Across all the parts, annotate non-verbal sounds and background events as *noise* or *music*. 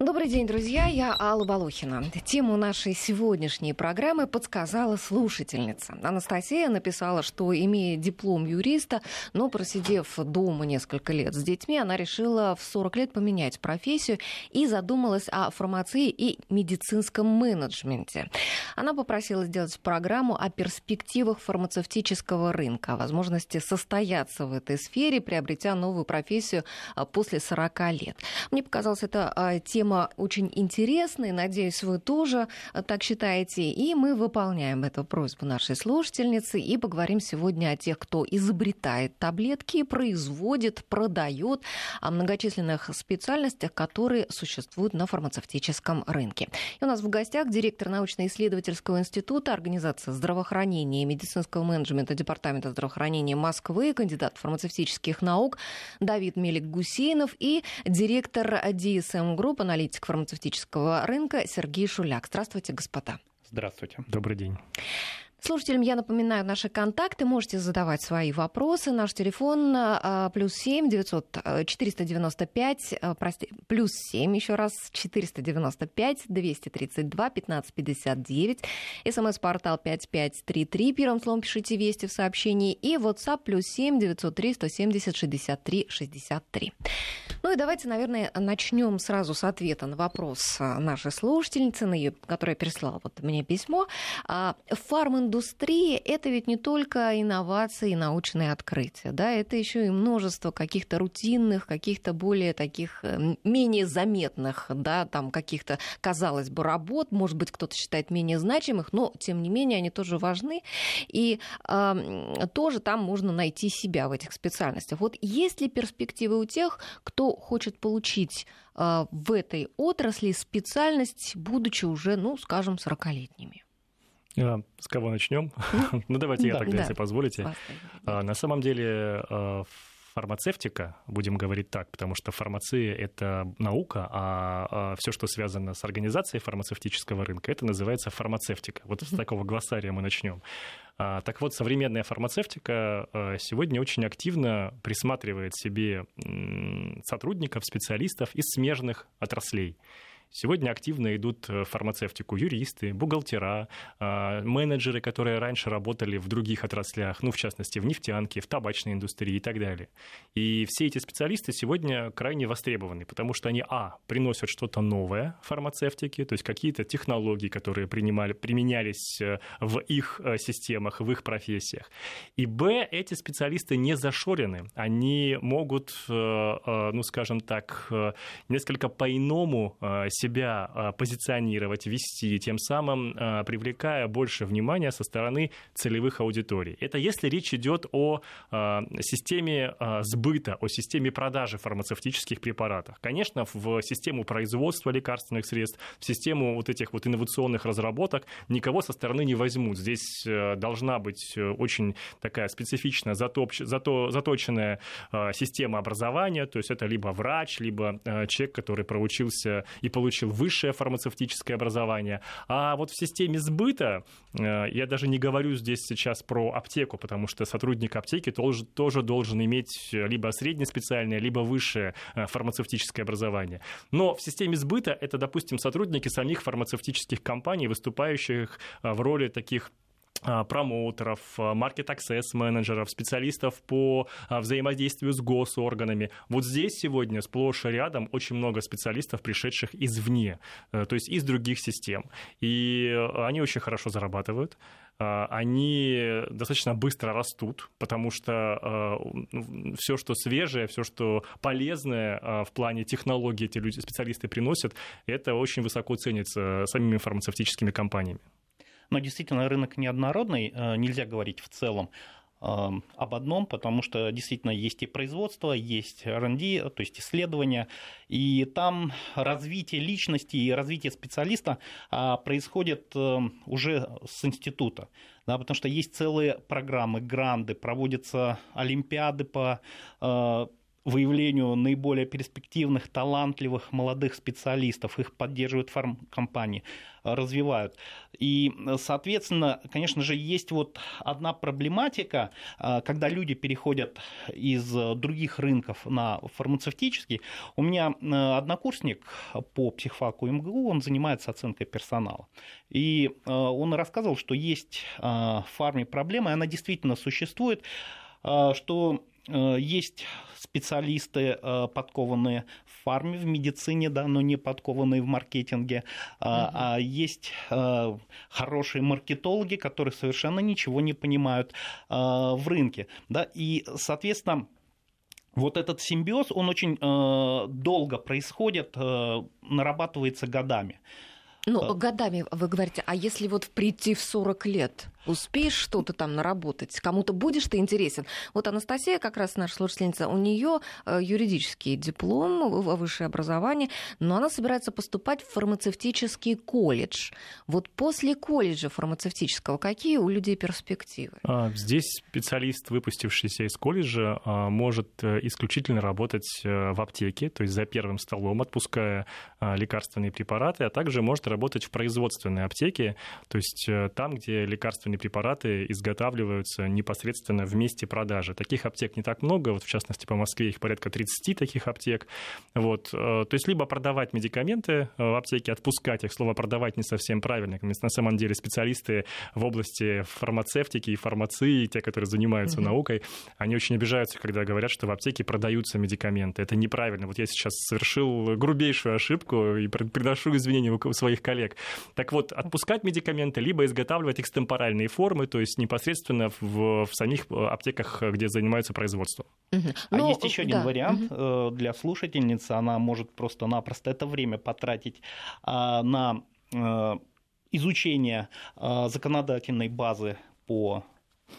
Добрый день, друзья. Я Алла Волохина. Тему нашей сегодняшней программы подсказала слушательница. Анастасия написала, что, имея диплом юриста, но просидев дома несколько лет с детьми, она решила в 40 лет поменять профессию и задумалась о фармации и медицинском менеджменте. Она попросила сделать программу о перспективах фармацевтического рынка, о возможности состояться в этой сфере, приобретя новую профессию а, после 40 лет. Мне показалось это а, тема тема очень интересная. Надеюсь, вы тоже э, так считаете. И мы выполняем эту просьбу нашей слушательницы и поговорим сегодня о тех, кто изобретает таблетки, производит, продает, о многочисленных специальностях, которые существуют на фармацевтическом рынке. И у нас в гостях директор научно-исследовательского института Организации здравоохранения и медицинского менеджмента Департамента здравоохранения Москвы, кандидат фармацевтических наук Давид Мелик-Гусейнов и директор DSM Group, аналитик аналитик фармацевтического рынка Сергей Шуляк. Здравствуйте, господа. Здравствуйте. Добрый день. Слушателям я напоминаю наши контакты. Можете задавать свои вопросы. Наш телефон а, плюс семь девятьсот э, четыреста девяносто пять, э, прости, плюс семь еще раз, четыреста девяносто пять, двести тридцать два, пятнадцать пятьдесят девять. СМС-портал пять пять три три. Первым словом пишите «Вести» в сообщении. И WhatsApp плюс семь девятьсот три сто семьдесят шестьдесят три шестьдесят три. Ну и давайте, наверное, начнем сразу с ответа на вопрос а, нашей слушательницы, которая прислала вот мне письмо. А, фарминдустрия — это ведь не только инновации и научные открытия, да, это еще и множество каких-то рутинных, каких-то более таких э, менее заметных, да, там каких-то, казалось бы, работ, может быть, кто-то считает менее значимых, но, тем не менее, они тоже важны, и э, тоже там можно найти себя в этих специальностях. Вот есть ли перспективы у тех, кто хочет получить а, в этой отрасли специальность, будучи уже, ну, скажем, 40-летними? А, с кого начнем? *laughs* ну, давайте я тогда, если позволите. А, на самом деле фармацевтика, будем говорить так, потому что фармация — это наука, а, а все, что связано с организацией фармацевтического рынка, это называется фармацевтика. Вот с такого глоссария мы начнем. А, так вот, современная фармацевтика а, сегодня очень активно присматривает себе сотрудников, специалистов из смежных отраслей. Сегодня активно идут в фармацевтику юристы, бухгалтера, а, менеджеры, которые раньше работали в других отраслях, ну, в частности, в нефтянке, в табачной индустрии и так далее. И все эти специалисты сегодня крайне востребованы, потому что они, а, приносят что-то новое фармацевтике, то есть какие-то технологии, которые принимали, применялись э, в их э, системах, в их профессиях. И, б, эти специалисты не зашорены, они могут, э, ну, скажем так, несколько по-иному себя а, позиционировать, вести, тем самым а, привлекая больше внимания со стороны целевых аудиторий. Это если речь идет о а, системе сбыта, о системе продажи фармацевтических препаратов. Конечно, в систему производства лекарственных средств, в систему вот этих вот инновационных разработок никого со стороны не возьмут. Здесь должна быть э, очень такая специфичная, затопч... зато... заточенная система образования, то есть это либо врач, либо человек, который проучился и получил получил высшее фармацевтическое образование. А вот в системе сбыта, э, я даже не говорю здесь сейчас про аптеку, потому что сотрудник аптеки тоже, тоже должен иметь либо среднеспециальное, либо высшее э, фармацевтическое образование. Но в системе сбыта это, допустим, сотрудники самих фармацевтических компаний, выступающих э, в роли таких промоутеров, маркет-аксесс менеджеров, специалистов по а, взаимодействию с госорганами. Вот здесь сегодня сплошь и рядом очень много специалистов, пришедших извне, э, то есть из других систем. И они очень хорошо зарабатывают а, они достаточно быстро растут, потому что ну, все, что свежее, все, что полезное в плане технологий эти люди, специалисты приносят, это очень высоко ценится самими фармацевтическими компаниями. Но действительно рынок неоднородный, э, нельзя говорить в целом э, об одном, потому что действительно есть и производство, есть R&D, то есть исследования, и там развитие личности и развитие специалиста а, происходит э, уже с института, да, потому что есть целые программы, гранды, проводятся олимпиады по выявлению наиболее перспективных, талантливых молодых специалистов. Их поддерживают фармкомпании, развивают. И, соответственно, конечно же, есть вот одна проблематика, а, когда люди переходят из других рынков на фармацевтический. У меня э, однокурсник по психфаку МГУ, он занимается оценкой персонала. И э, он рассказывал, что есть в фарме проблема, и она действительно существует, что есть специалисты, э, подкованные в фарме, в медицине, да, но не подкованные в маркетинге. Угу. А есть э, хорошие маркетологи, которые совершенно ничего не понимают в рынке. Да, и, соответственно, вот этот симбиоз, он очень долго происходит, нарабатывается годами. Ну, годами вы говорите, а если вот прийти в 40 лет, успеешь что-то там наработать, кому-то будешь ты интересен. Вот Анастасия, как раз наша слушательница, у нее э, юридический диплом, высшее образование, но она собирается поступать в фармацевтический колледж. Вот после колледжа фармацевтического какие у людей перспективы? А, здесь специалист, выпустившийся из колледжа, а, может э, исключительно работать э, в аптеке, то есть за первым столом, отпуская а, лекарственные препараты, а также может работать в производственной аптеке, то есть там, где лекарственные препараты изготавливаются непосредственно в месте продажи. Таких аптек не так много, вот в частности по Москве их порядка 30 таких аптек. Вот. Э, то есть либо продавать медикаменты э, в аптеке, отпускать их, слово продавать не совсем правильно. На самом деле специалисты в области фармацевтики и фармации, те, которые занимаются mm-hmm. наукой, они очень обижаются, когда говорят, что в аптеке продаются медикаменты. Это неправильно. Вот я сейчас совершил грубейшую ошибку и приношу извинения у своих коллег. Так вот, отпускать медикаменты, либо изготавливать экстемпоральные формы, то есть непосредственно в, в самих э, аптеках, где занимаются производством. Угу. А Но, есть еще один да. вариант угу. для слушательницы. Она может просто-напросто это время потратить а, на э, изучение законодательной базы по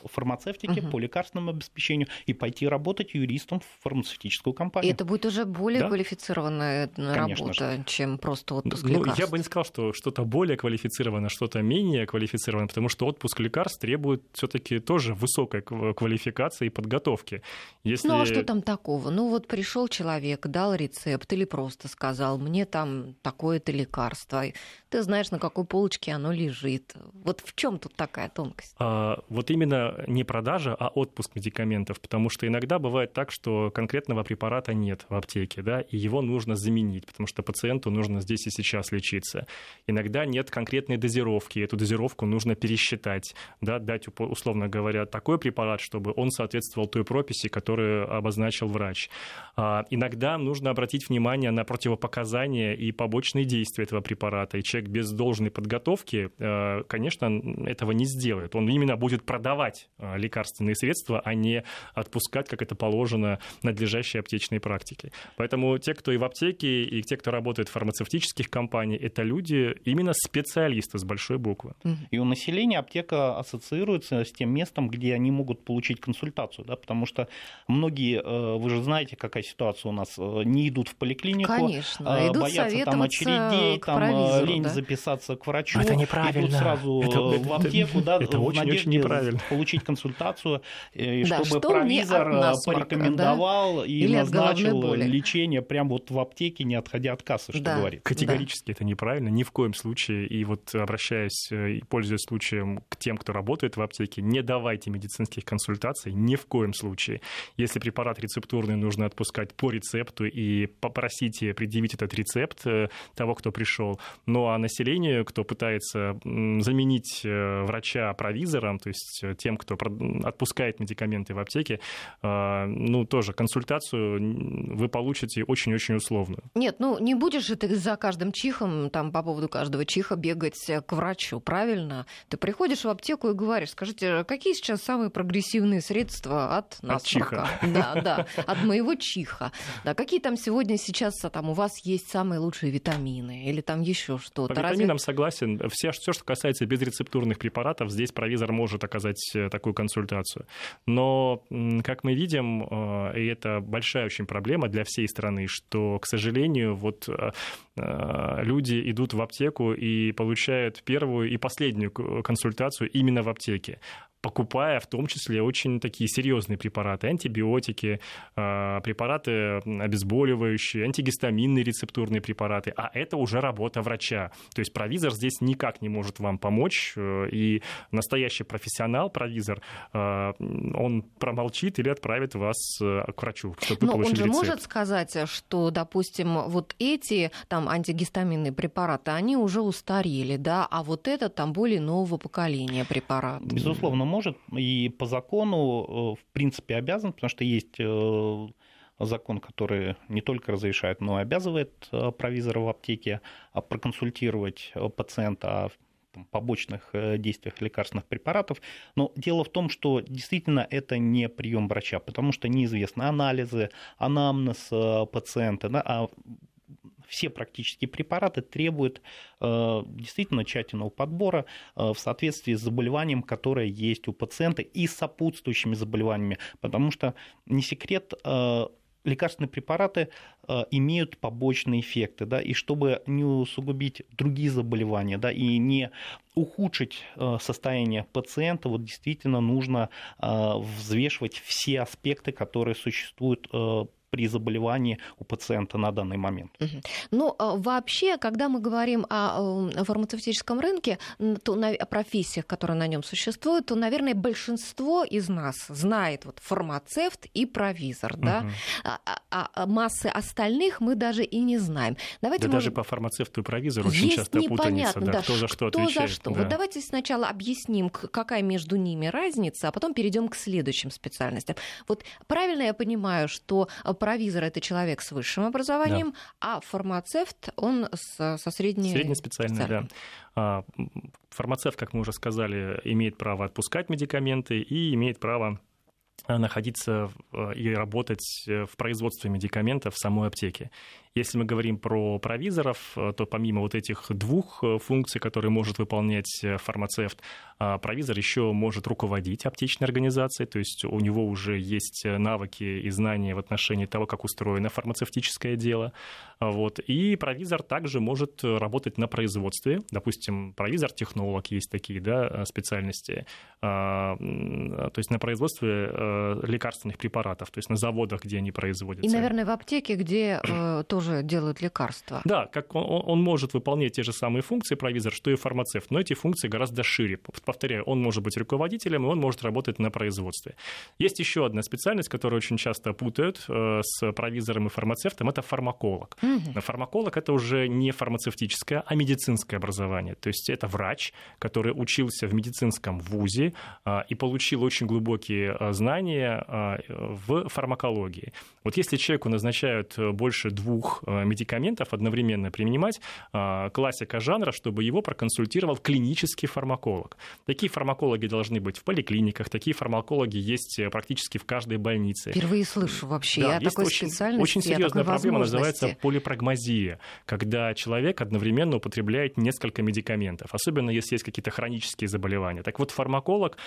фармацевтике, угу. по лекарственному обеспечению и пойти работать юристом в фармацевтическую компанию. И это будет уже более да? квалифицированная Конечно работа, же. чем просто отпуск ну, лекарств. Я бы не сказал, что что-то более квалифицированное, что-то менее квалифицированное, потому что отпуск лекарств требует все-таки тоже высокой квалификации и подготовки. Если... Ну а что там такого? Ну вот пришел человек, дал рецепт или просто сказал, мне там такое-то лекарство. Ты знаешь, на какой полочке оно лежит. Вот в чем тут такая тонкость? А, вот именно не продажа, а отпуск медикаментов, потому что иногда бывает так, что конкретного препарата нет в аптеке, да, и его нужно заменить, потому что пациенту нужно здесь и сейчас лечиться. Иногда нет конкретной дозировки, эту дозировку нужно пересчитать, да, дать, условно говоря, такой препарат, чтобы он соответствовал той прописи, которую обозначил врач. А, иногда нужно обратить внимание на противопоказания и побочные действия этого препарата, и человек без должной подготовки, э, конечно, этого не сделает. Он именно будет продавать покупать а, лекарственные средства, а не отпускать, как это положено, надлежащей аптечной практике. Поэтому те, кто и в аптеке, и те, кто работает в фармацевтических компаниях, это люди именно специалисты с большой буквы. И у населения аптека ассоциируется с тем местом, где они могут получить консультацию, да, потому что многие, э, вы же знаете, какая ситуация у нас, э, не идут в поликлинику, Конечно, а, идут боятся там очередей, там э, лень да? записаться к врачу, это неправильно. идут сразу это, в аптеку, это, да, это в очень, надежде очень неправильно получить консультацию, и да, чтобы что провизор э, насморка, порекомендовал да? и Или назначил лечение прямо вот в аптеке, не отходя от кассы, что да. говорит. Категорически да. это неправильно, ни в коем случае. И вот обращаясь э, и пользуясь случаем к тем, кто работает в аптеке, не давайте медицинских консультаций ни в коем случае. Если препарат рецептурный нужно отпускать по рецепту и попросите предъявить этот рецепт э, того, кто пришел. Ну а населению, кто пытается заменить врача провизором, то есть тем, кто отпускает медикаменты в аптеке, а, ну, тоже консультацию вы получите очень-очень условную. Нет, ну, не будешь же ты за каждым чихом, там, по поводу каждого чиха бегать к врачу, правильно? Ты приходишь в аптеку и говоришь, скажите, какие сейчас самые прогрессивные средства от насморка? От чиха. Да, да, от моего чиха. Да, какие там сегодня сейчас там у вас есть самые лучшие витамины или там еще что-то? По витаминам Разве... согласен. Все, все, что касается безрецептурных препаратов, здесь провизор может оказать э, такую консультацию. Но, как мы видим, э, и это большая очень проблема для всей страны, что, к сожалению, вот э, э, люди идут в аптеку и получают первую и последнюю консультацию именно в аптеке покупая в том числе очень такие серьезные препараты, антибиотики, препараты обезболивающие, антигистаминные рецептурные препараты, а это уже работа врача. То есть провизор здесь никак не может вам помочь, и настоящий профессионал, провизор, он промолчит или отправит вас к врачу, чтобы Но он же рецепт. может сказать, что, допустим, вот эти там антигистаминные препараты, они уже устарели, да, а вот этот там более нового поколения препарат. Безусловно, может, и по закону, э, в принципе, обязан, потому что есть э, закон, который не только разрешает, но и обязывает э, провизора в аптеке проконсультировать пациента о побочных действиях лекарственных препаратов. Но дело в том, что действительно это не прием врача, потому что неизвестны анализы, анамнез пациента, а все практически препараты требуют э, действительно тщательного подбора э, в соответствии с заболеванием, которое есть у пациента и сопутствующими заболеваниями, потому что не секрет, э, лекарственные препараты имеют побочные эффекты, да, и чтобы не усугубить другие заболевания, да, и не ухудшить состояние пациента, вот действительно нужно взвешивать все аспекты, которые существуют при заболевании у пациента на данный момент. Ну, а, вообще, когда мы говорим о фармацевтическом рынке, то о профессиях, которые на нем существуют, то, наверное, большинство из нас знает вот фармацевт и провизор, угу. да, а, а, а массы остальных мы даже и не знаем. Давайте да мы... даже по фармацевту и провизору очень Есть часто путаница, да, да, кто за что кто отвечает. За что. Да. Вот давайте сначала объясним, какая между ними разница, а потом перейдем к следующим специальностям. Вот правильно я понимаю, что провизор это человек с высшим образованием, да. а фармацевт он с, со средней... Среднеспециальной, да. А, фармацевт, как мы уже сказали, имеет право отпускать медикаменты и имеет право а, находиться и работать в производстве медикаментов в самой аптеке. Если мы говорим про провизоров, э, то помимо вот этих двух э, функций, которые может выполнять э, фармацевт, а, провизор еще может руководить аптечной организацией, то есть у него уже есть навыки и знания в отношении того, как устроено фармацевтическое дело. Вот. И провизор также может работать на производстве. Допустим, провизор-технолог есть такие да, специальности. А, то есть на производстве лекарственных препаратов, то есть на заводах, где они производятся. И, наверное, в аптеке, где *clears throat* тоже тоже делают лекарства. Да, как он, он может выполнять те же самые функции провизор, что и фармацевт, но эти функции гораздо шире. Повторяю, он может быть руководителем, и он может работать на производстве. Есть еще одна специальность, которую очень часто путают э, с провизором и фармацевтом, это фармаколог. Угу. Фармаколог это уже не фармацевтическое, а медицинское образование. То есть это врач, который учился в медицинском вузе э, и получил очень глубокие э, знания в фармакологии. Вот если человеку назначают больше двух двух э, медикаментов одновременно принимать, э, классика жанра, чтобы его проконсультировал клинический фармаколог. Такие фармакологи должны быть в поликлиниках, такие фармакологи есть э, практически в каждой больнице. Впервые слышу вообще. Да, есть такой очень, очень серьезная проблема, называется полипрагмазия, когда человек одновременно употребляет несколько медикаментов, особенно если есть какие-то хронические заболевания. Так вот, фармаколог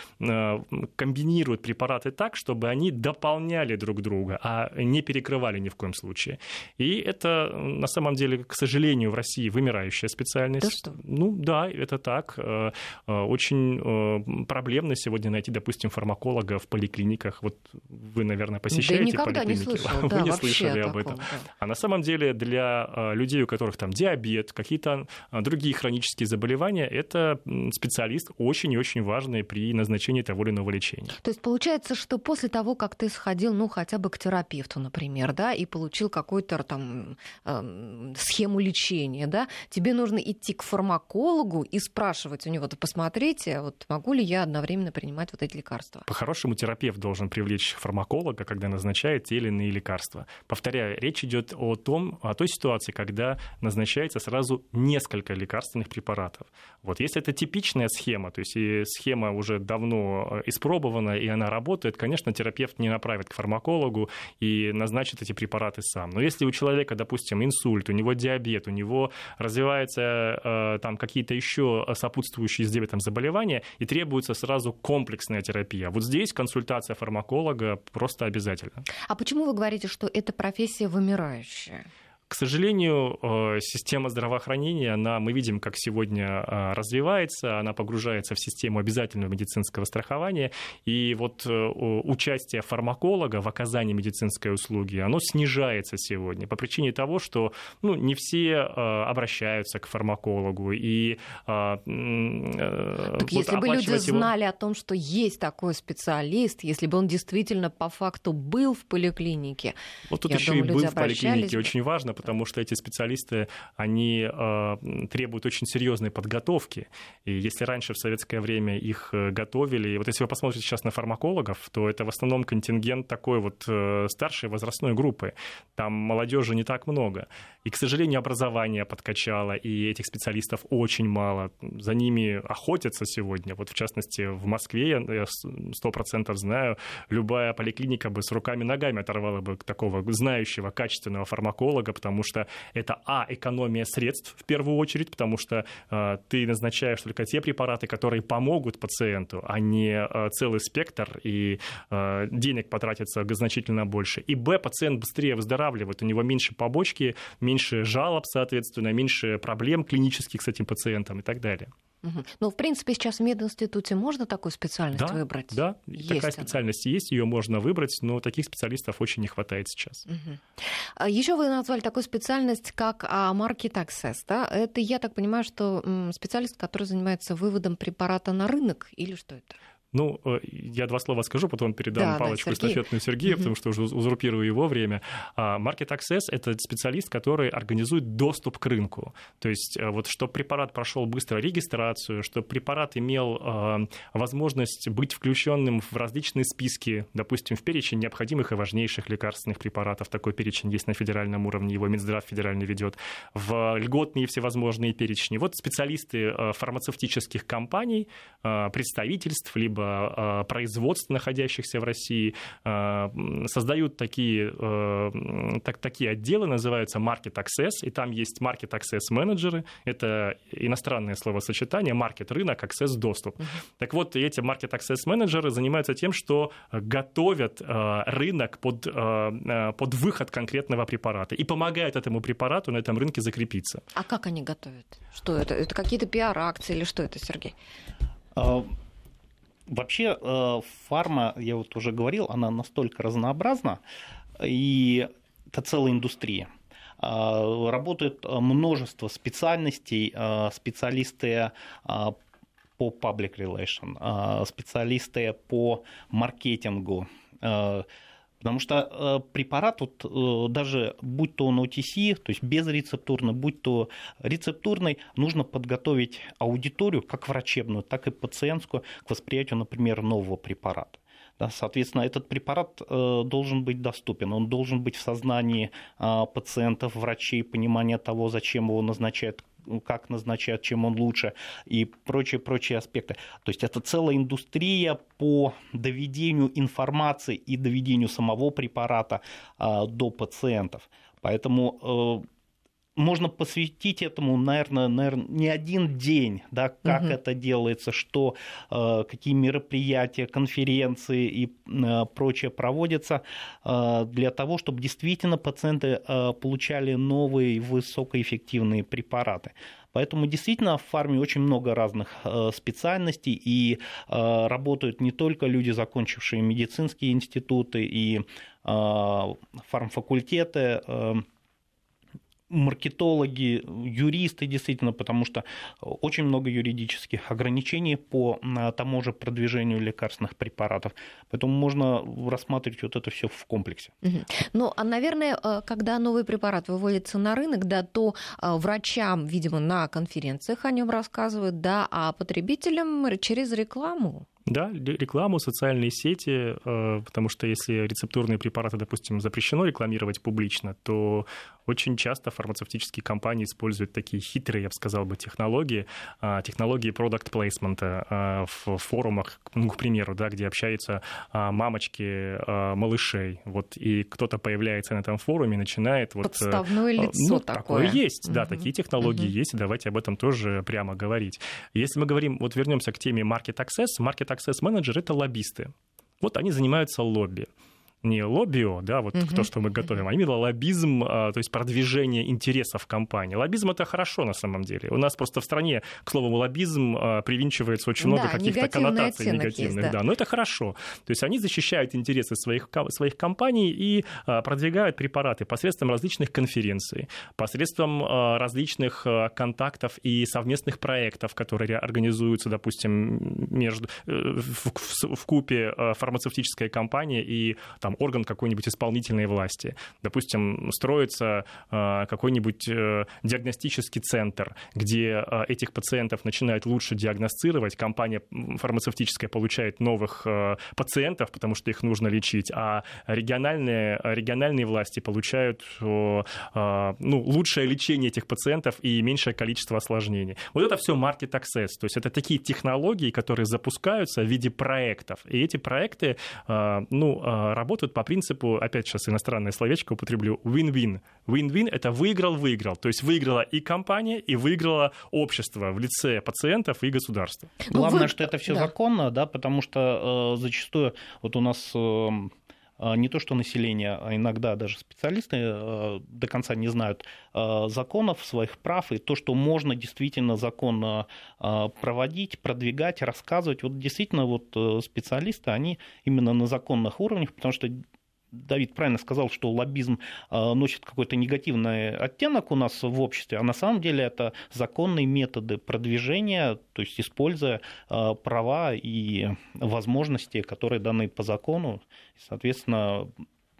комбинирует препараты так, чтобы они дополняли друг друга, а не перекрывали ни в коем случае. И это на самом деле, к сожалению, в России вымирающая специальность. Да что? Ну да, это так. Э, э, очень э, проблемно сегодня найти, допустим, фармаколога в поликлиниках. Вот вы, наверное, посещаете да поликлиники. Не слышала. *laughs* вы да, не слышали об этом. Да. А на самом деле для людей, у которых там диабет, какие-то другие хронические заболевания, это специалист очень и очень важный при назначении того или иного лечения. То есть получается, что после того, как ты сходил, ну, хотя бы к терапевту, например, да, и получил какой-то там э, схему лечения, да, тебе нужно идти к фармакологу и спрашивать у него, да посмотрите, вот могу ли я одновременно принимать вот эти лекарства. По-хорошему терапевт должен привлечь фармаколога, когда назначает те или иные лекарства. Повторяю, речь идет о том, о той ситуации, когда назначается сразу несколько лекарственных препаратов. Вот если это типичная схема, то есть и схема уже давно э, испробована и она работает, конечно, терапевт не направит к фармакологу и назначит эти препараты сам. Но если у человека допустим, инсульт, у него диабет, у него развиваются э, там какие-то еще сопутствующие с диабетом заболевания, и требуется сразу комплексная терапия. Вот здесь консультация фармаколога просто обязательно. А почему вы говорите, что эта профессия вымирающая? К сожалению, э, система здравоохранения, она, мы видим, как сегодня э, развивается, она погружается в систему обязательного медицинского страхования, и вот участие фармаколога в оказании медицинской услуги, оно снижается сегодня по причине того, что ну, не все обращаются к фармакологу, и так вот если бы люди его... знали о том, что есть такой специалист, если бы он действительно по факту был в поликлинике, вот тут еще думаю, и был в поликлинике, бы. очень важно, потому что эти специалисты, они э, требуют очень серьезной подготовки. И если раньше в советское время их э, готовили, и вот если вы посмотрите сейчас на фармакологов, то это в основном контингент такой вот э, старшей возрастной группы. Там молодежи не так много. И, к сожалению, образование подкачало, и этих специалистов очень мало. За ними охотятся сегодня. Вот, в частности, в Москве, я сто процентов знаю, любая поликлиника бы с руками-ногами оторвала бы такого знающего, качественного фармаколога, потому что это, а, экономия средств в первую очередь, потому что э, ты назначаешь только те препараты, которые помогут пациенту, а не э, целый спектр, и э, денег потратится значительно больше. И, б, пациент быстрее выздоравливает, у него меньше побочки, меньше жалоб, соответственно, меньше проблем клинических с этим пациентом и так далее. Угу. Ну, в принципе, сейчас в мединституте можно такую специальность да, выбрать? Да, есть такая она. специальность есть, ее можно выбрать, но таких специалистов очень не хватает сейчас. Угу. Еще вы назвали такую специальность, как а, Market Access. Да? Это, я так понимаю, что специалист, который занимается выводом препарата на рынок, или что это? Ну, э, я два слова скажу, потом передам да, палочку да, эстафетную Сергею, угу. потому что уже узурпирую его время. А, Market Access — это специалист, который организует доступ к рынку. То есть э, вот чтобы препарат прошел быстро регистрацию, чтобы препарат имел э, возможность быть включенным в различные списки, допустим, в перечень необходимых и важнейших лекарственных препаратов. Такой перечень есть на федеральном уровне, его Минздрав федеральный ведет. В льготные всевозможные перечни. Вот специалисты фармацевтических компаний, представительств, либо Э, производств, находящихся в России, э, создают такие, э, так, такие отделы, называются Market Access, и там есть Market Access менеджеры, это иностранное словосочетание, Market рынок, Access доступ. Так вот, эти Market Access менеджеры занимаются тем, что готовят рынок под, под выход конкретного препарата и помогают этому препарату на этом рынке закрепиться. А как они готовят? Что это? Это какие-то пиар-акции или что это, Сергей? А, Вообще э, фарма, я вот уже говорил, она настолько разнообразна, и это целая индустрия. А, работает множество специальностей, а, специалисты а, по public relation, специалисты по маркетингу, Потому что э, препарат, вот, э, даже будь то он OTC, то есть безрецептурный, будь то рецептурный, нужно подготовить аудиторию, как врачебную, так и пациентскую, к восприятию, например, нового препарата. Да, соответственно, этот препарат э, должен быть доступен, он должен быть в сознании э, пациентов, врачей, понимание того, зачем его назначают, как назначают, чем он лучше и прочие-прочие аспекты. То есть это целая индустрия по доведению информации и доведению самого препарата э, до пациентов. Поэтому э, можно посвятить этому, наверное, наверное, не один день, да, как угу. это делается, что, э, какие мероприятия, конференции и э, прочее проводятся э, для того, чтобы действительно пациенты получали новые высокоэффективные препараты. Поэтому действительно в фарме очень много разных специальностей, и работают не только люди, закончившие медицинские институты и фармфакультеты, маркетологи, юристы, действительно, потому что очень много юридических ограничений по тому же продвижению лекарственных препаратов. Поэтому можно рассматривать вот это все в комплексе. Ну, а, наверное, э, когда новый препарат выводится на рынок, да, то э, врачам, видимо, на конференциях о нем рассказывают, да, а потребителям через рекламу. Да, рекламу, социальные сети, э, потому что если рецептурные препараты, допустим, запрещено рекламировать публично, то очень часто фармацевтические компании используют такие хитрые, я бы сказал бы, технологии, а, технологии продукт плейсмента а, в форумах, ну, к примеру, да, где общаются а, мамочки малышей, вот, и кто-то появляется на этом форуме и начинает... Вот, Подставное лицо ну, такое. такое есть, угу. да, такие технологии угу. есть, давайте об этом тоже прямо говорить. Если мы говорим, вот вернемся к теме Market Access, Market Access Manager — это лоббисты. Вот они занимаются лобби. Не лоббио, да, вот uh-huh. то, что мы готовим, а именно лоббизм, а, то есть продвижение интересов компании. Лоббизм это хорошо на самом деле. У нас просто в стране, к слову, лоббизм а, привинчивается очень много да, каких-то коннотаций негативных. Есть, да. да, но это хорошо. То есть они защищают интересы своих, своих компаний и а, продвигают препараты посредством различных конференций, посредством различных контактов и совместных проектов, которые организуются, допустим, между, э, в, в, в купе фармацевтическая компания и там там орган какой-нибудь исполнительной власти. Допустим, строится а, какой-нибудь э, диагностический центр, где а, этих пациентов начинают лучше диагностировать, компания фармацевтическая получает новых э, пациентов, потому что их нужно лечить, а региональные, региональные власти получают ну, лучшее лечение этих пациентов и меньшее количество осложнений. Вот это все market access, то есть это такие технологии, которые запускаются в виде проектов, и эти проекты ну, работают работают по принципу, опять сейчас иностранное словечко употреблю, win-win. Win-win — это выиграл-выиграл. То есть выиграла и компания, и выиграло общество в лице пациентов и государства. Ну, Главное, Вы... что это все да. законно, да, потому что э, зачастую вот у нас э, не то что население, а иногда даже специалисты э, до конца не знают э, законов, своих прав, и то, что можно действительно законно э, проводить, продвигать, рассказывать. Вот действительно вот специалисты, они именно на законных уровнях, потому что Давид правильно сказал, что лоббизм а, носит какой-то негативный оттенок у нас в обществе, а на самом деле это законные методы продвижения, то есть используя а, права и возможности, которые даны по закону. Соответственно,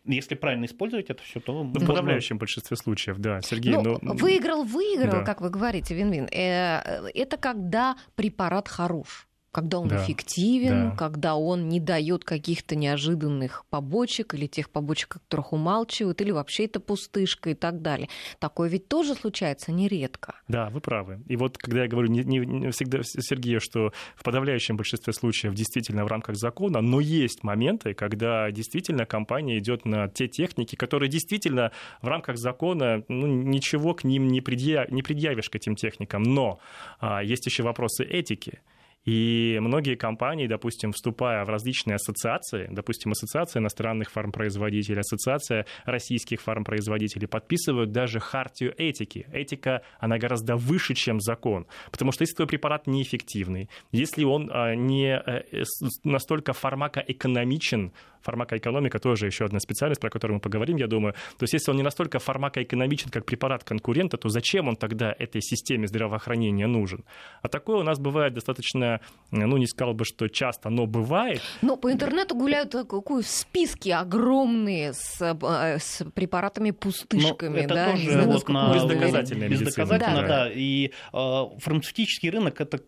если правильно использовать это все, то... В подавляющем большинстве случаев, да, Сергей. Ну, но... Выиграл, выиграл, да. как вы говорите, вин-вин. Э, это когда препарат хорош когда он да, эффективен, да. когда он не дает каких-то неожиданных побочек или тех побочек, о которых умалчивают, или вообще это пустышка и так далее. Такое ведь тоже случается нередко. Да, вы правы. И вот когда я говорю не, не, не всегда, Сергею, что в подавляющем большинстве случаев действительно в рамках закона, но есть моменты, когда действительно компания идет на те техники, которые действительно в рамках закона ну, ничего к ним не, предъяв, не предъявишь к этим техникам. Но а, есть еще вопросы этики. И многие компании, допустим, вступая в различные ассоциации, допустим, ассоциация иностранных фармпроизводителей, ассоциация российских фармпроизводителей, подписывают даже хартию этики. Этика, она гораздо выше, чем закон. Потому что если твой препарат неэффективный, если он а, не э, настолько фармакоэкономичен, фармакоэкономика тоже еще одна специальность, про которую мы поговорим, я думаю. То есть если он не настолько фармакоэкономичен, как препарат конкурента, то зачем он тогда этой системе здравоохранения нужен? А такое у нас бывает достаточно, ну, не сказал бы, что часто, но бывает. Но по интернету гуляют такие списки огромные с, э, с препаратами-пустышками. это да? тоже вот на... бездоказательная Бездоказательно, да. да. И э, фармацевтический рынок — это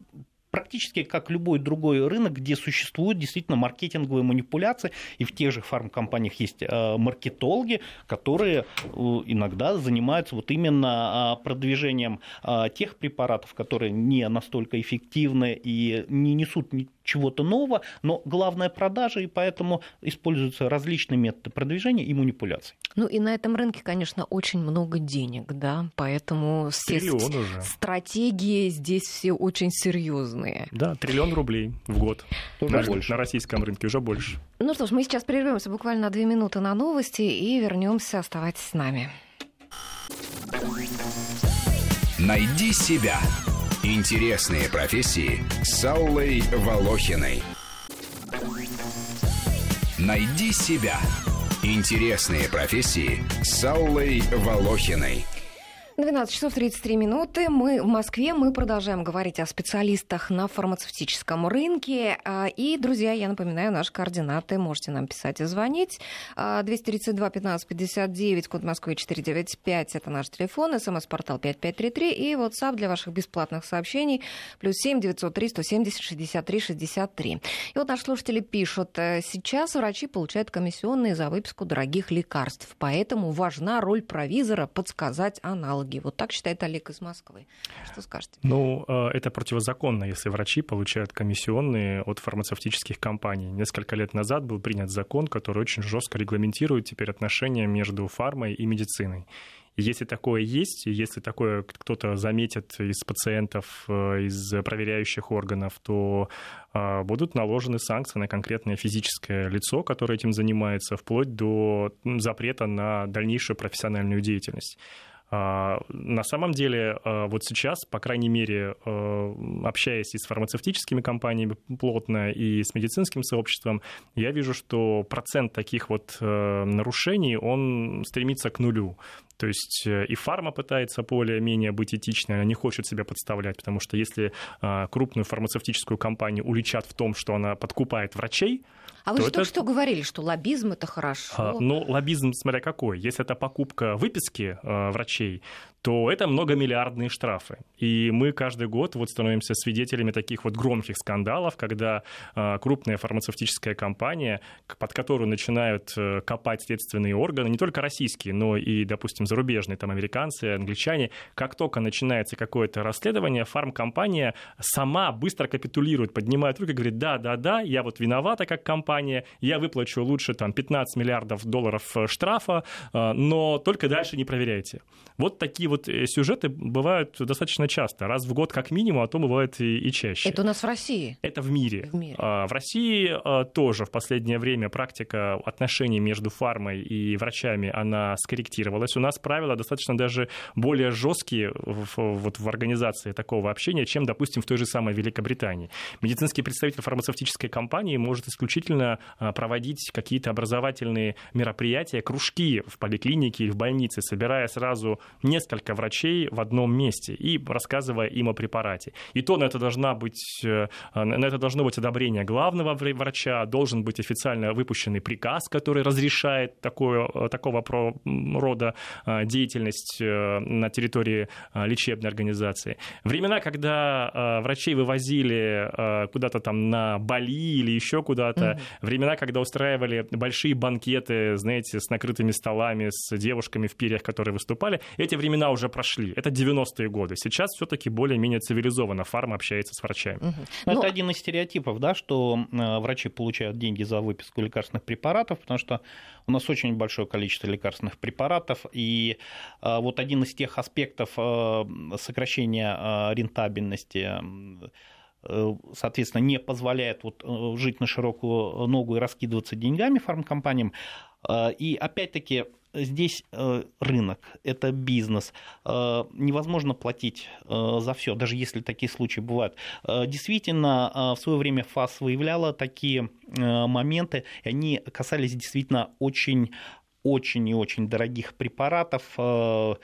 практически как любой другой рынок, где существуют действительно маркетинговые манипуляции, и в тех же фармкомпаниях есть э, маркетологи, которые э, иногда занимаются вот именно а, продвижением а, тех препаратов, которые не настолько эффективны и не несут чего-то нового, но главное продажа, и поэтому используются различные методы продвижения и манипуляций. Ну и на этом рынке, конечно, очень много денег, да, поэтому все уже. стратегии здесь все очень серьезные. Да, триллион рублей в год на, больше. на российском рынке уже больше. Ну что ж, мы сейчас прервемся буквально две минуты на новости и вернемся. Оставайтесь с нами. Найди себя. Интересные профессии с Аллой Волохиной. Найди себя. Интересные профессии с Аллой Волохиной. 12 часов 33 минуты. Мы в Москве. Мы продолжаем говорить о специалистах на фармацевтическом рынке. А, и, друзья, я напоминаю, наши координаты. Можете нам писать и звонить. 232 15 59, код Москвы 495. Это наш телефон. СМС-портал 5533. И WhatsApp для ваших бесплатных сообщений. Плюс 7 903 170 63 63. И вот наши слушатели пишут. «Э, сейчас врачи получают комиссионные за выписку дорогих лекарств. Поэтому важна роль провизора подсказать аналог технологии. Вот так считает Олег из Москвы. Что скажете? Ну, э, это противозаконно, если врачи получают комиссионные от фармацевтических компаний. Несколько лет назад был принят закон, который очень жестко регламентирует теперь отношения между фармой и медициной. Если такое есть, если такое кто-то заметит из пациентов, э, из проверяющих органов, то а, будут наложены санкции на конкретное физическое лицо, которое этим занимается, вплоть до запрета на дальнейшую профессиональную деятельность. А, на самом деле, а, вот сейчас, по крайней мере, общаясь и с фармацевтическими компаниями плотно, и с медицинским сообществом, я вижу, что процент таких вот нарушений, он стремится к нулю. То есть э, и фарма пытается более-менее быть этичной, она не хочет себя подставлять, потому что если а, крупную фармацевтическую компанию уличат в том, что она подкупает врачей, а вы что, это... что говорили, что лоббизм это хорошо? А, ну, лоббизм, смотря какой. Если это покупка выписки э, врачей, то это многомиллиардные штрафы. И мы каждый год вот становимся свидетелями таких вот громких скандалов, когда э, крупная фармацевтическая компания, под которую начинают э, копать следственные органы, не только российские, но и, допустим, зарубежные, там, американцы, англичане, как только начинается какое-то расследование, фармкомпания сама быстро капитулирует, поднимает руки и говорит, да, да, да, я вот виновата как компания, я выплачу лучше там 15 миллиардов долларов э, штрафа, но только дальше не проверяйте. Вот такие вот э, сюжеты бывают достаточно часто, раз в год как минимум, а то бывает и, и чаще. Это у нас в России? Это в мире. В, мире. А, в России тоже в последнее время практика отношений между фармой и врачами, она скорректировалась. У нас правила достаточно даже более жесткие в, вот в организации такого общения, чем, допустим, в той же самой Великобритании. Медицинский представитель фармацевтической компании может исключительно а, проводить какие-то образовательные мероприятия, кружки в поликлинике или в больнице, собирая сразу несколько врачей в одном месте и рассказывая им о препарате. И то на это, должна быть, э, на это должно быть одобрение главного врача, должен быть официально выпущенный приказ, который разрешает такое, э, такого рода э, деятельность на территории лечебной организации. Времена, когда врачей вывозили куда-то там на Бали или еще куда-то. Времена, когда устраивали большие банкеты, знаете, с накрытыми столами, с девушками в перьях, которые выступали, эти времена уже прошли. Это 90-е годы. Сейчас все-таки более-менее цивилизованно фарма общается с врачами. Угу. Но ну, это один из стереотипов, да, что э, врачи получают деньги за выписку лекарственных препаратов, потому что у нас очень большое количество лекарственных препаратов, и э, вот один из тех аспектов э, сокращения рентабельности соответственно, не позволяет вот жить на широкую ногу и раскидываться деньгами фармкомпаниям. И опять-таки здесь э, рынок, это бизнес. Э, невозможно платить э, за все, даже если такие случаи бывают. Действительно, в свое время ФАС выявляла такие моменты, и они касались действительно очень очень и очень дорогих препаратов э,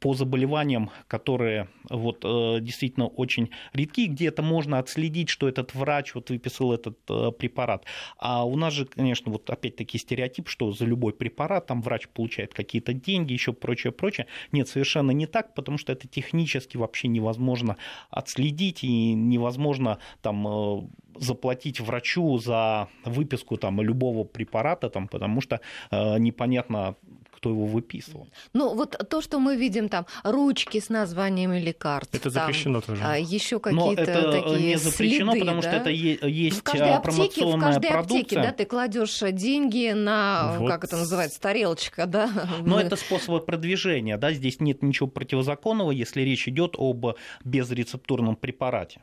по заболеваниям, которые вот э, действительно очень редки, где это можно отследить, что этот врач вот выписал этот э, препарат. А у нас же, конечно, вот опять-таки стереотип, что за любой препарат там врач получает какие-то деньги, еще прочее, прочее. Нет, совершенно не так, потому что это технически вообще невозможно отследить и невозможно там заплатить врачу за выписку там, любого препарата, там, потому что э, непонятно, кто его выписывал. Ну, вот то, что мы видим там, ручки с названиями лекарств. Это запрещено там, тоже. А, еще какие-то это такие не запрещено, следы, потому да? что это есть в каждой аптеке, в каждой продукция. аптеке, да, ты кладешь деньги на, вот. как это называется, тарелочка, да? Но это способы продвижения, да, здесь нет ничего противозаконного, если речь идет об безрецептурном препарате.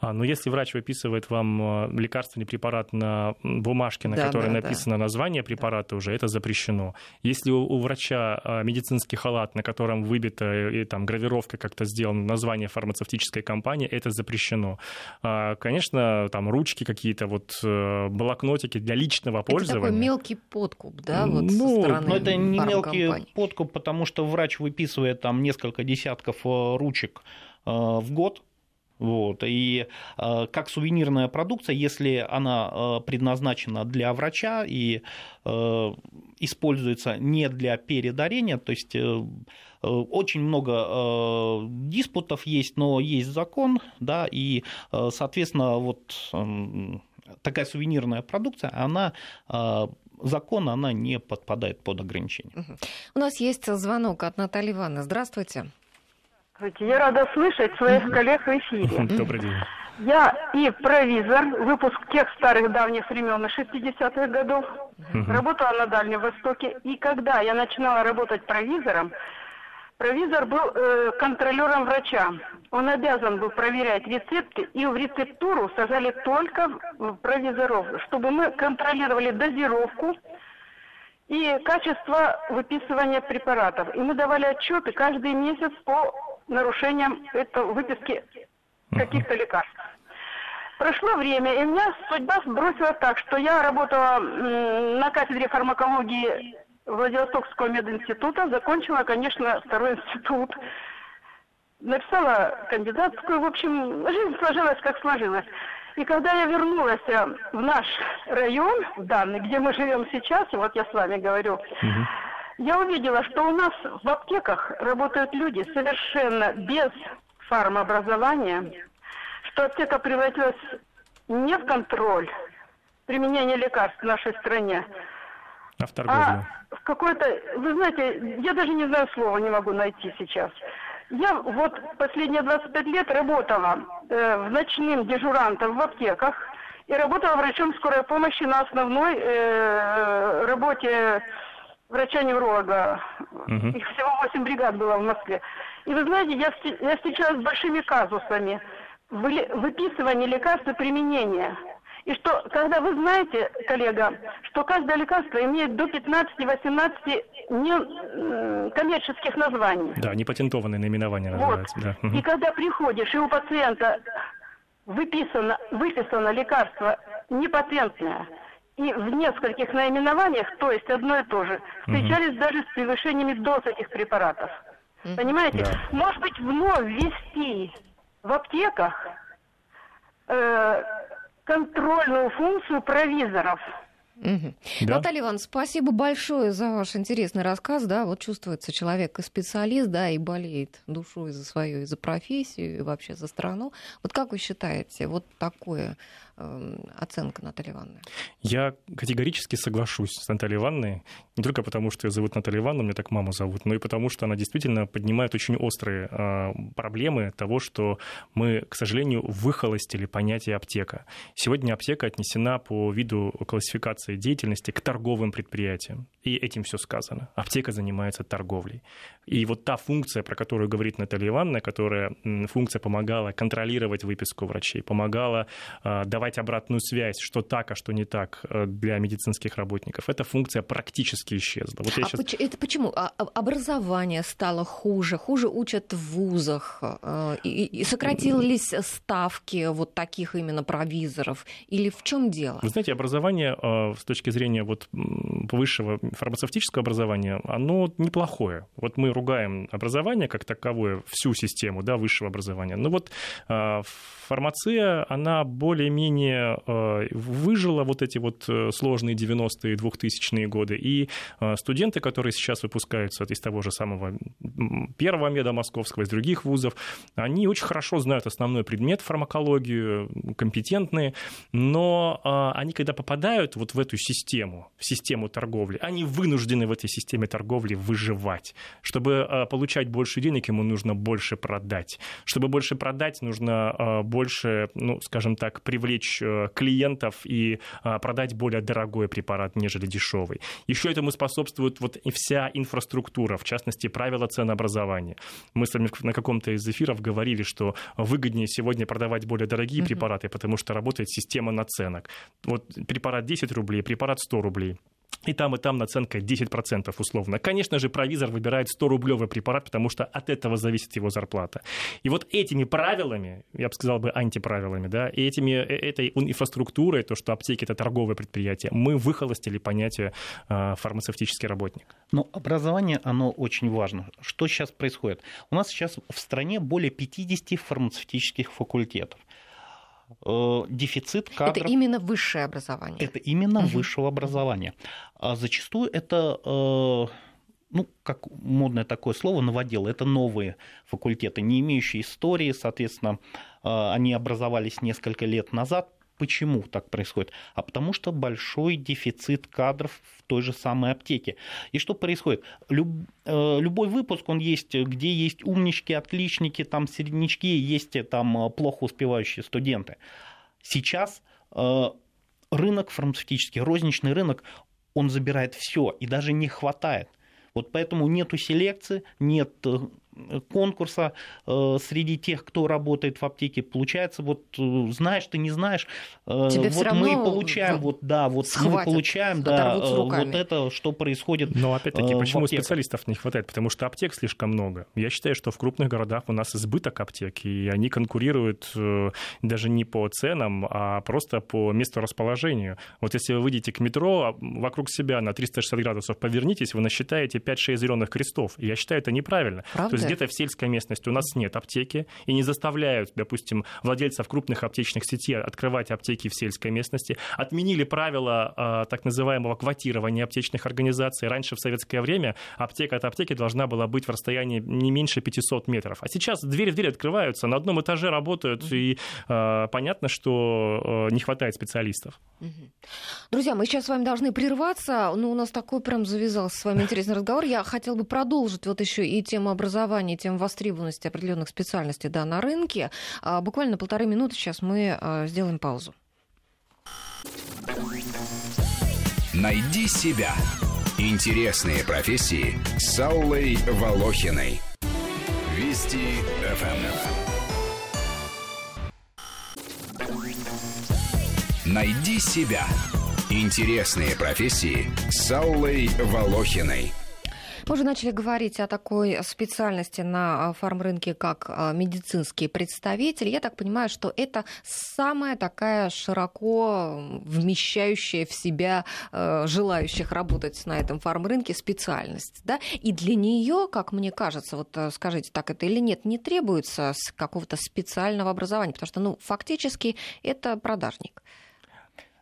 А, но если врач выписывает вам а, лекарственный препарат на бумажке, на да, которой да, написано да. название препарата уже, это запрещено. Если у, у врача а, медицинский халат, на котором выбита и там гравировка как-то сделана, название фармацевтической компании, это запрещено. Конечно, там ручки какие-то, вот э, блокнотики для личного пользования. Это такой мелкий подкуп, да, вот ну, со стороны Но это не мелкий подкуп, потому что врач выписывает там несколько десятков э, ручек э, в год, вот. И э, как сувенирная продукция, если она э, предназначена для врача и э, используется не для передарения, то есть очень много диспутов есть, но есть закон, да, и, соответственно, вот э, такая сувенирная продукция, она закона она не подпадает под ограничения. У нас есть звонок от Натальи Ивановны. Здравствуйте. Здравствуйте. Я рада слышать своих коллег в эфире. *laughs* Добрый день. Я и провизор, выпуск тех старых давних времен 60-х годов. Работала на Дальнем Востоке. И когда я начинала работать провизором, провизор был э, контролером врача. Он обязан был проверять рецепты, и в рецептуру сажали только провизоров, чтобы мы контролировали дозировку и качество выписывания препаратов. И мы давали отчеты каждый месяц по нарушениям этого выписки каких-то лекарств. Прошло время, и меня судьба бросила так, что я работала на кафедре фармакологии Владивостокского мединститута, закончила, конечно, второй институт, написала кандидатскую, в общем, жизнь сложилась, как сложилась. И когда я вернулась э, в наш район, данный, где мы живем сейчас, вот я с вами говорю, угу. Я увидела, что у нас в аптеках работают люди совершенно без фармообразования, что аптека превратилась не в контроль применения лекарств в нашей стране, а в торговлю. А в какой-то, вы знаете, я даже не знаю слова, не могу найти сейчас. Я вот последние 25 лет работала э, в ночным дежурантом в аптеках и работала врачом скорой помощи на основной э, работе врача-невролога. Угу. Их всего 8 бригад было в Москве. И вы знаете, я, я встречалась с большими казусами выписывания лекарств и применения. И что, когда вы знаете, коллега, что каждое лекарство имеет до 15-18 коммерческих названий. Да, непатентованные наименования называются. Вот. Да. И когда приходишь, и у пациента выписано, выписано лекарство непатентное, и в нескольких наименованиях, то есть одно и то же, встречались угу. даже с превышениями доз этих препаратов. Понимаете? Да. Может быть, вновь ввести в аптеках э, контрольную функцию провизоров. Угу. Да? Наталья Ивановна, спасибо большое за ваш интересный рассказ. Да, вот чувствуется человек и специалист, да, и болеет душой за свою, и за профессию, и вообще за страну. Вот как вы считаете, вот такое оценка Натальи Ивановны? Я категорически соглашусь с Натальей Ивановной, не только потому, что ее зовут Наталья Ивановна, меня так маму зовут, но и потому, что она действительно поднимает очень острые а, проблемы того, что мы, к сожалению, выхолостили понятие аптека. Сегодня аптека отнесена по виду классификации деятельности к торговым предприятиям. И этим все сказано. Аптека занимается торговлей. И вот та функция, про которую говорит Наталья Ивановна, которая функция помогала контролировать выписку врачей, помогала а, давать давать обратную связь, что так, а что не так э, для медицинских работников. Эта функция практически исчезла. Вот а сейчас... это почему? А, а образование стало хуже, хуже учат в вузах, э, и сократились ставки вот таких именно провизоров, или в чем дело? Вы знаете, образование э, с точки зрения вот высшего фармацевтического образования, оно неплохое. Вот мы ругаем образование как таковое, всю систему да, высшего образования. Но вот фармация, она более-менее менее э, выжила вот эти вот э, сложные 90-е, 2000-е годы. И э, студенты, которые сейчас выпускаются из того же самого первого меда московского, из других вузов, они очень хорошо знают основной предмет фармакологию, компетентные, но они, когда попадают вот в эту систему, в систему торговли, они вынуждены в этой системе торговли выживать. Чтобы получать больше денег, ему нужно больше продать. Чтобы больше продать, нужно больше, ну, скажем так, привлечь привлечь э, клиентов и э, продать более дорогой препарат, нежели дешевый. Еще этому способствует вот и вся инфраструктура, в частности, правила ценообразования. Мы с вами на каком-то из эфиров говорили, что выгоднее сегодня продавать более дорогие препараты, потому что работает система наценок. Вот препарат 10 рублей, препарат 100 рублей и там, и там наценка 10% условно. Конечно же, провизор выбирает 100-рублевый препарат, потому что от этого зависит его зарплата. И вот этими правилами, я бы сказал бы антиправилами, да, и этими, э, этой инфраструктурой, то, что аптеки — это торговое предприятие, мы выхолостили понятие э, фармацевтический работник. Но образование, оно очень важно. Что сейчас происходит? У нас сейчас в стране более 50 фармацевтических факультетов. Э, дефицит кадров. Это именно высшее образование. Это именно угу. высшего образования. А зачастую это э, ну, как модное такое слово, новодел, это новые факультеты, не имеющие истории, соответственно, э, они образовались несколько лет назад, Почему так происходит? А потому что большой дефицит кадров в той же самой аптеке. И что происходит? Люб, э, любой выпуск, он есть, где есть умнички, отличники, там середнячки, есть там э, плохо успевающие студенты. Сейчас э, рынок фармацевтический, розничный рынок, он забирает все и даже не хватает. Вот поэтому нету селекции, нет э, конкурса э, среди тех, кто работает в аптеке. Получается, вот э, знаешь ты, не знаешь, э, Тебе вот мы получаем, вот да, вот мы получаем, да, вот это, что происходит. Но опять-таки, почему специалистов не хватает? Потому что аптек слишком много. Я считаю, что в крупных городах у нас избыток аптек, и они конкурируют даже не по ценам, а просто по месту расположению. Вот если вы выйдете к метро, а вокруг себя на 360 градусов повернитесь, вы насчитаете 5-6 зеленых крестов. Я считаю, это неправильно. Правда? То есть где-то в сельской местности у нас нет аптеки, и не заставляют, допустим, владельцев крупных аптечных сетей открывать аптеки в сельской местности. Отменили правила э, так называемого квотирования аптечных организаций. Раньше в советское время аптека от аптеки должна была быть в расстоянии не меньше 500 метров. А сейчас двери в двери открываются, на одном этаже работают, и э, понятно, что э, не хватает специалистов. Друзья, мы сейчас с вами должны прерваться, но у нас такой прям завязался с вами интересный разговор. Я хотела бы продолжить вот еще и тему образования образования, тем востребованности определенных специальностей да, на рынке. А, буквально полторы минуты сейчас мы а, сделаем паузу. Найди себя. Интересные профессии с Аллой Волохиной. Вести ФМ. Найди себя. Интересные профессии с Аллой Волохиной. Мы уже начали говорить о такой специальности на а, фармрынке, как а, медицинский представитель. Я так понимаю, что это самая такая широко вмещающая в себя э, желающих работать на этом фармрынке специальность. Да? И для нее, как мне кажется, вот скажите, так это или нет, не требуется какого-то специального образования, потому что ну, фактически это продажник.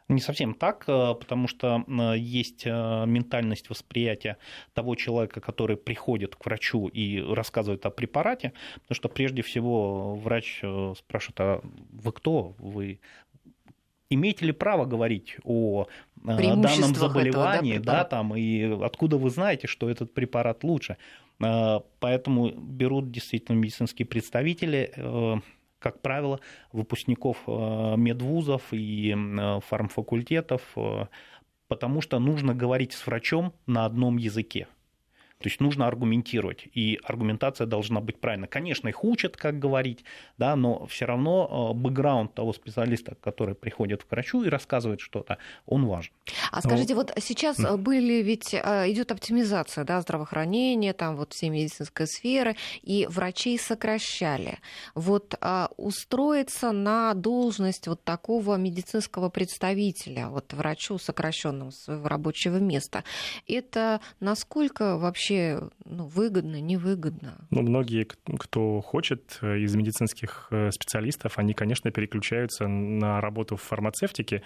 Не совсем так, э, потому что э, есть э, ментальность восприятия того человека, который приходит к врачу и рассказывает о препарате, потому что прежде всего врач спрашивает, а вы кто? Вы имеете ли право говорить о данном заболевании, этого, да, да, там, и откуда вы знаете, что этот препарат лучше? Поэтому берут действительно медицинские представители как правило, выпускников э, медвузов и э, фармфакультетов, э, потому что нужно говорить с врачом на одном языке. То есть нужно аргументировать, и аргументация должна быть правильной. Конечно, их учат, как говорить, да, но все равно э, бэкграунд того специалиста, который приходит к врачу и рассказывает что-то, он важен. А скажите, ну, вот сейчас да. были ведь э, идет оптимизация да, здравоохранения, там вот всей медицинской сферы, и врачей сокращали. Вот устроиться на должность вот такого медицинского представителя, вот врачу сокращенного своего рабочего места, это насколько вообще вообще ну, выгодно, невыгодно? Ну, многие, кто хочет э, из медицинских э, специалистов, они, конечно, переключаются на работу в фармацевтике,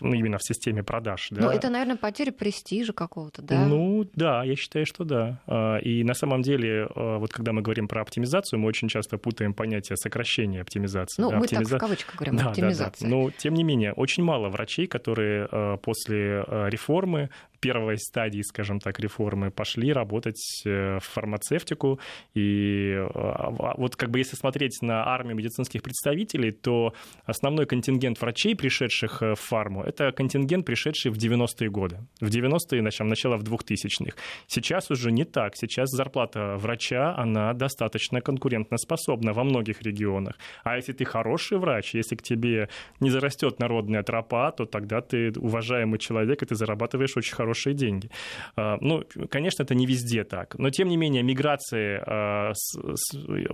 ну, именно в системе продаж. Да? Ну, это, наверное, потеря престижа какого-то, да? Ну, да, я считаю, что да. А, и на самом деле, а, вот когда мы говорим про оптимизацию, мы очень часто путаем понятие сокращения оптимизации. Ну, да, мы Оптимиза... так в кавычках говорим, да, оптимизация. Да, да. Но, тем не менее, очень мало врачей, которые а, после реформы первой стадии, скажем так, реформы пошли работать э, в фармацевтику. И а, вот как бы если смотреть на армию медицинских представителей, то основной контингент врачей, пришедших э, в фарму, это контингент, пришедший в 90-е годы. В 90-е, начало, начало в 2000-х. Сейчас уже не так. Сейчас зарплата врача, она достаточно конкурентоспособна во многих регионах. А если ты хороший врач, если к тебе не зарастет народная тропа, то тогда ты уважаемый человек, и ты зарабатываешь очень хорошие хорошие деньги. А, ну, конечно, это не везде так, но тем не менее миграция а,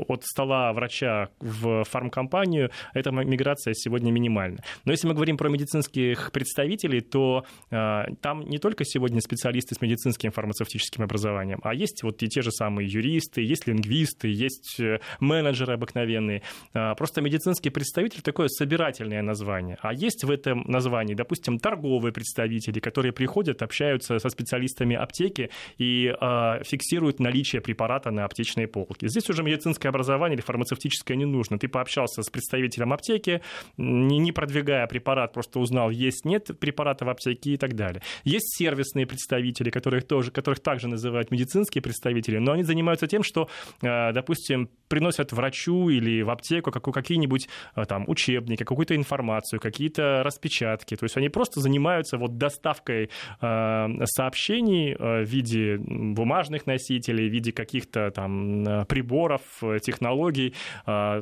от стола врача в фармкомпанию, эта миграция сегодня минимальна. Но если мы говорим про медицинских представителей, то а, там не только сегодня специалисты с медицинским фармацевтическим образованием, а есть вот и те же самые юристы, есть лингвисты, есть э, менеджеры обыкновенные. Просто медицинский представитель такое собирательное название. А есть в этом названии, допустим, торговые представители, которые приходят, общаются общаются со специалистами аптеки и э, фиксируют наличие препарата на аптечной полке. Здесь уже медицинское образование или фармацевтическое не нужно. Ты пообщался с представителем аптеки, не, не продвигая препарат, просто узнал, есть, нет препарата в аптеке и так далее. Есть сервисные представители, которых, тоже, которых также называют медицинские представители, но они занимаются тем, что, э, допустим, приносят врачу или в аптеку какие-нибудь э, там учебники, какую-то информацию, какие-то распечатки. То есть они просто занимаются вот доставкой э, сообщений в виде бумажных носителей, в виде каких-то там приборов, технологий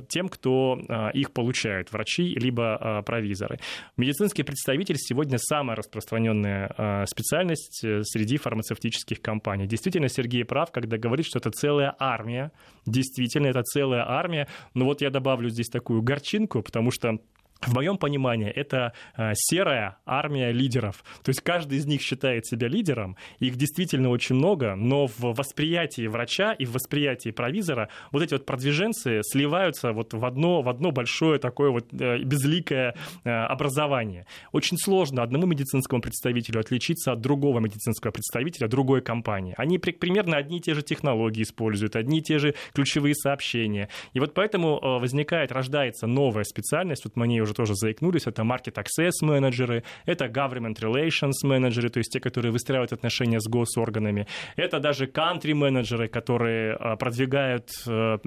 тем, кто их получает, врачи либо провизоры. Медицинский представитель сегодня самая распространенная специальность среди фармацевтических компаний. Действительно, Сергей прав, когда говорит, что это целая армия. Действительно, это целая армия. Но вот я добавлю здесь такую горчинку, потому что в моем понимании, это э, серая армия лидеров. То есть каждый из них считает себя лидером, их действительно очень много, но в восприятии врача и в восприятии провизора вот эти вот продвиженцы сливаются вот в одно, в одно большое такое вот э, безликое э, образование. Очень сложно одному медицинскому представителю отличиться от другого медицинского представителя другой компании. Они примерно одни и те же технологии используют, одни и те же ключевые сообщения. И вот поэтому возникает, рождается новая специальность, вот мы о ней уже тоже заикнулись, это market access менеджеры, это government relations менеджеры, то есть те, которые выстраивают отношения с госорганами, это даже country менеджеры, которые а, продвигают э,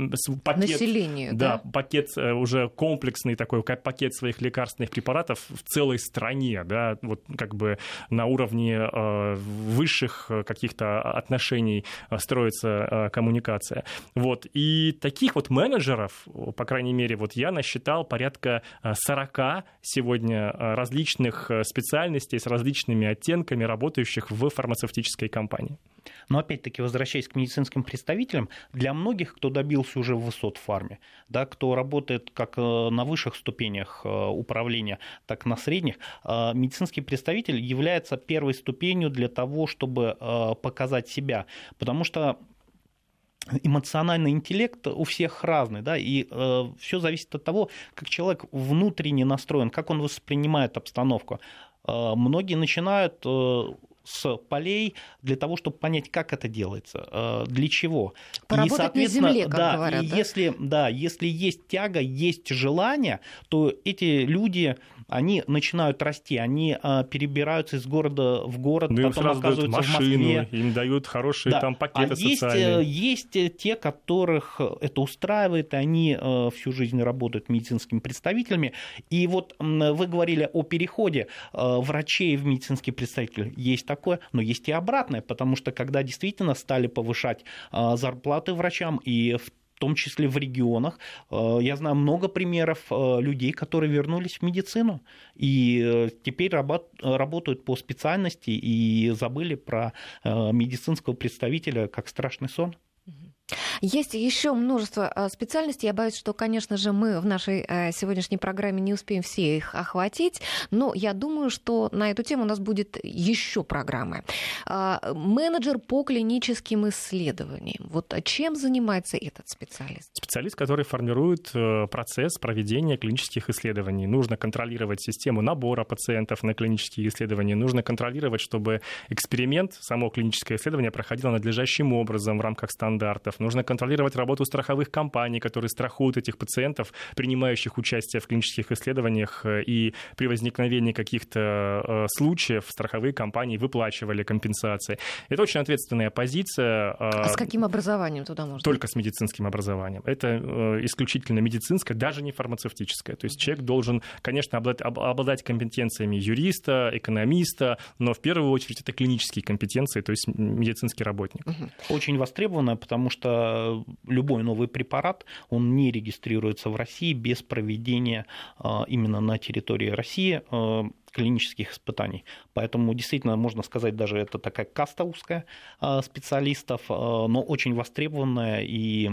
пакет, Населению, да, да? пакет э, уже комплексный такой пакет своих лекарственных препаратов в целой стране, да, вот как бы на уровне э, высших каких-то отношений строится коммуникация. Вот. И таких вот менеджеров, по крайней мере, вот я насчитал порядка 40 сегодня э, различных э, специальностей с различными оттенками, работающих в фармацевтической компании. Но опять-таки, возвращаясь к медицинским представителям, для многих, кто добился уже высот в фарме, да, кто работает как э, на высших ступенях управления, так и на средних, медицинский представитель является первой ступенью для того, чтобы показать себя. Потому что эмоциональный интеллект у всех разный, да, и э, все зависит от того, как человек внутренне настроен, как он воспринимает обстановку. Э, многие начинают э, с полей для того, чтобы понять, как это делается, э, для чего. Поработать и, соответственно, на земле, как да, говорят, и да? Если, да, если есть тяга, есть желание, то эти люди они начинают расти, они а, перебираются из города в город, ну, потом сразу оказываются дают машину, в Москве. Им дают хорошие да. там пакеты а социальные. Есть, есть те, которых это устраивает, и они а, всю жизнь работают медицинскими представителями. И вот вы говорили о переходе а, врачей в медицинские представители. Есть такое, но есть и обратное, потому что когда действительно стали повышать зарплаты врачам, и в в том числе в регионах. Э, я знаю много примеров э, людей, которые вернулись в медицину и э, теперь работают по специальности и забыли про медицинского представителя как страшный сон. Есть еще множество а, специальностей. Я боюсь, что, конечно же, мы в нашей э, сегодняшней программе не успеем все их охватить, но я думаю, что на эту тему у нас будет еще программы. А, менеджер по клиническим исследованиям. Вот чем занимается этот специалист? Специалист, который формирует э, процесс проведения клинических исследований. Нужно контролировать систему набора пациентов на клинические исследования. Нужно контролировать, чтобы эксперимент, само клиническое исследование проходило надлежащим образом в рамках стандартов нужно контролировать работу страховых компаний, которые страхуют этих пациентов, принимающих участие в клинических исследованиях, э, и при возникновении каких-то э, случаев страховые компании выплачивали компенсации. Это очень ответственная позиция. А с каким образованием туда можно? Только с медицинским образованием. Это э, исключительно медицинское, даже не фармацевтическое. То есть человек должен, конечно, обладать, обладать компетенциями юриста, экономиста, но в первую очередь это клинические компетенции, то есть медицинский работник. Очень востребованно, потому что что любой новый препарат, он не регистрируется в России без проведения а, именно на территории России а, клинических испытаний. Поэтому действительно можно сказать, даже это такая каста узкая а, специалистов, но очень востребованная и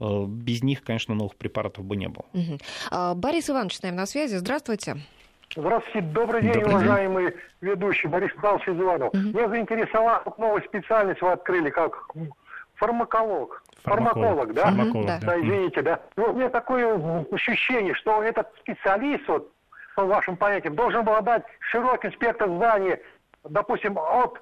без них, конечно, новых препаратов бы не было. Угу. Борис Иванович с нами на связи. Здравствуйте. Здравствуйте, добрый день, добрый уважаемый день. ведущий Борис Павлович Иванов. Угу. Меня заинтересовала новая специальность, вы открыли, как фармаколог. Фармаколог, да? Фармаколог, да. да. Извините, да. Ну, у меня такое ощущение, что этот специалист, вот, по вашим понятиям, должен был дать широкий спектр знаний допустим, от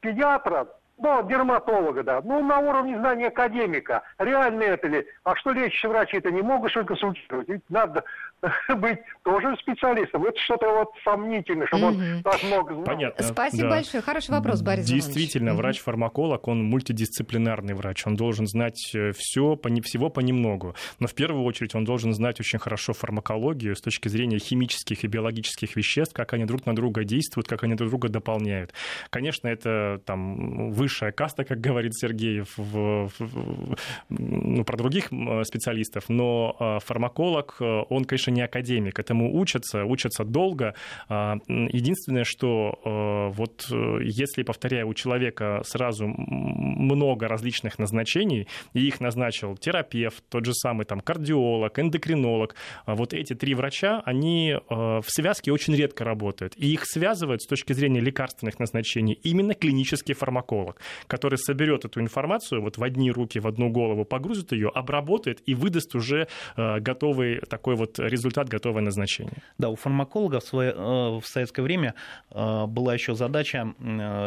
педиатра ну, дерматолога, да. Ну, на уровне знания академика. Реально это ли? А что лечащие врачи это не могут что консультировать? Ведь надо *laughs* быть тоже специалистом. Это что-то вот сомнительное, чтобы он так много знал. Понятно. Спасибо да. большое. Хороший вопрос, Борис Действительно, врач-фармаколог, он мультидисциплинарный врач. Он должен знать э, все, всего понемногу. Но в первую очередь он должен знать очень хорошо фармакологию с точки зрения химических и биологических веществ, как они друг на друга действуют, как они друг друга дополняют. Конечно, это там вы высшая каста, как говорит Сергеев, в, в, ну, про других специалистов, но а, фармаколог, э, он, конечно, не академик, этому учатся, учатся долго. А, единственное, что э, вот э, если, повторяю, у человека сразу много различных назначений, и их назначил терапевт, тот же самый там кардиолог, эндокринолог, а вот эти три врача, они в связке очень редко работают, и их связывают с точки зрения лекарственных назначений именно клинический фармаколог который соберет эту информацию вот в одни руки, в одну голову, погрузит ее, обработает и выдаст уже э, готовый такой вот результат, готовое назначение. Да, у фармаколога в, свое, э, в советское время э, была еще задача,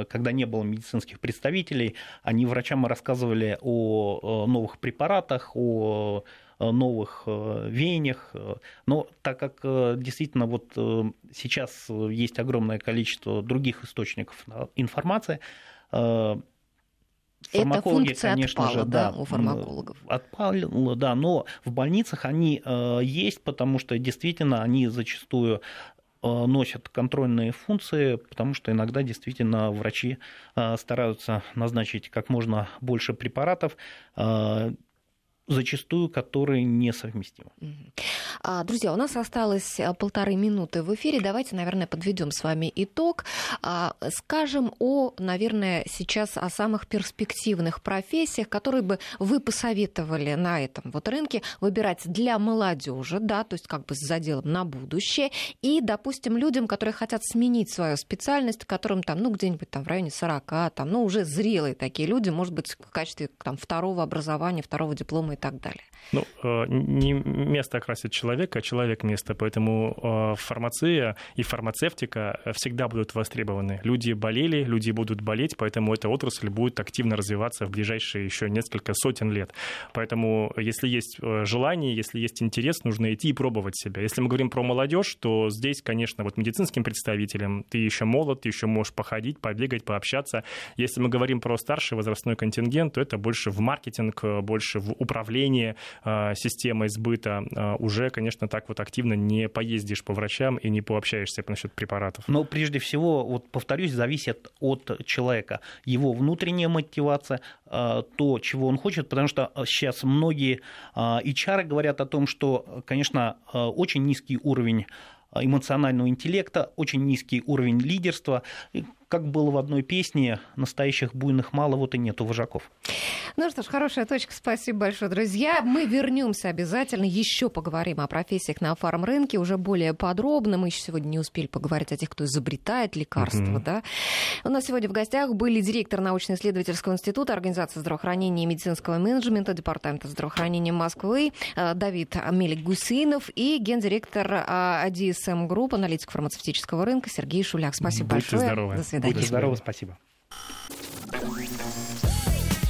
когда не было медицинских представителей, они врачам рассказывали о новых препаратах, о новых веяниях. Но так как действительно вот сейчас есть огромное количество других источников информации, Фармакологи, Эта конечно отпала, же, да, у фармакологов. Отпала, да, но в больницах они э, есть, потому что действительно они зачастую э, носят контрольные функции, потому что иногда действительно врачи э, стараются назначить как можно больше препаратов, зачастую которые несовместимы. А, друзья, у нас осталось э, полторы минуты в эфире. Давайте, наверное, подведем с вами итог. А, скажем о, наверное, сейчас о самых перспективных профессиях, которые бы вы посоветовали на этом вот рынке выбирать для молодежи, да, то есть как бы с заделом на будущее, и, допустим, людям, которые хотят сменить свою специальность, которым там, ну, где-нибудь там в районе 40, там, ну, уже зрелые такие люди, может быть, в качестве там второго образования, второго диплома и так далее. Ну, э, не место окрасит человека, а человек место. Поэтому э, фармация и фармацевтика всегда будут востребованы. Люди болели, люди будут болеть, поэтому эта отрасль будет активно развиваться в ближайшие еще несколько сотен лет. Поэтому, если есть э, желание, если есть интерес, нужно идти и пробовать себя. Если мы говорим про молодежь, то здесь, конечно, вот медицинским представителям ты еще молод, ты еще можешь походить, побегать, пообщаться. Если мы говорим про старший возрастной контингент, то это больше в маркетинг, больше в управление, а, системой сбыта, а, уже, конечно, так вот активно не поездишь по врачам и не пообщаешься насчет препаратов. Но прежде всего, вот повторюсь, зависит от человека, его внутренняя мотивация, а, то, чего он хочет, потому что сейчас многие HR говорят о том, что, конечно, очень низкий уровень эмоционального интеллекта, очень низкий уровень лидерства как было в одной песне, настоящих буйных мало, вот и нету вожаков. Ну что ж, хорошая точка. Спасибо большое, друзья. Мы вернемся обязательно, еще поговорим о профессиях на фарм-рынке уже более подробно. Мы еще сегодня не успели поговорить о тех, кто изобретает лекарства. Mm-hmm. Да? У нас сегодня в гостях были директор научно-исследовательского института Организации здравоохранения и медицинского менеджмента Департамента здравоохранения Москвы э, Давид Мелик-Гусейнов и гендиректор DSM Group, аналитик фармацевтического рынка Сергей Шуляк. Спасибо Будьте большое. Здоровы. До свидания. Будьте здоровы, спасибо.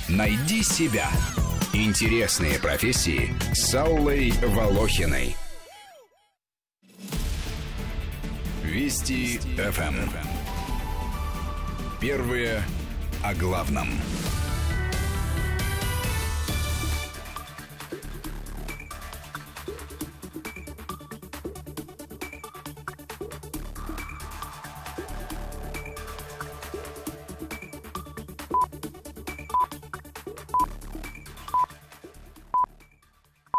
Найди себя. Интересные профессии с Аллой Волохиной. Вести ФМ. Первые о главном.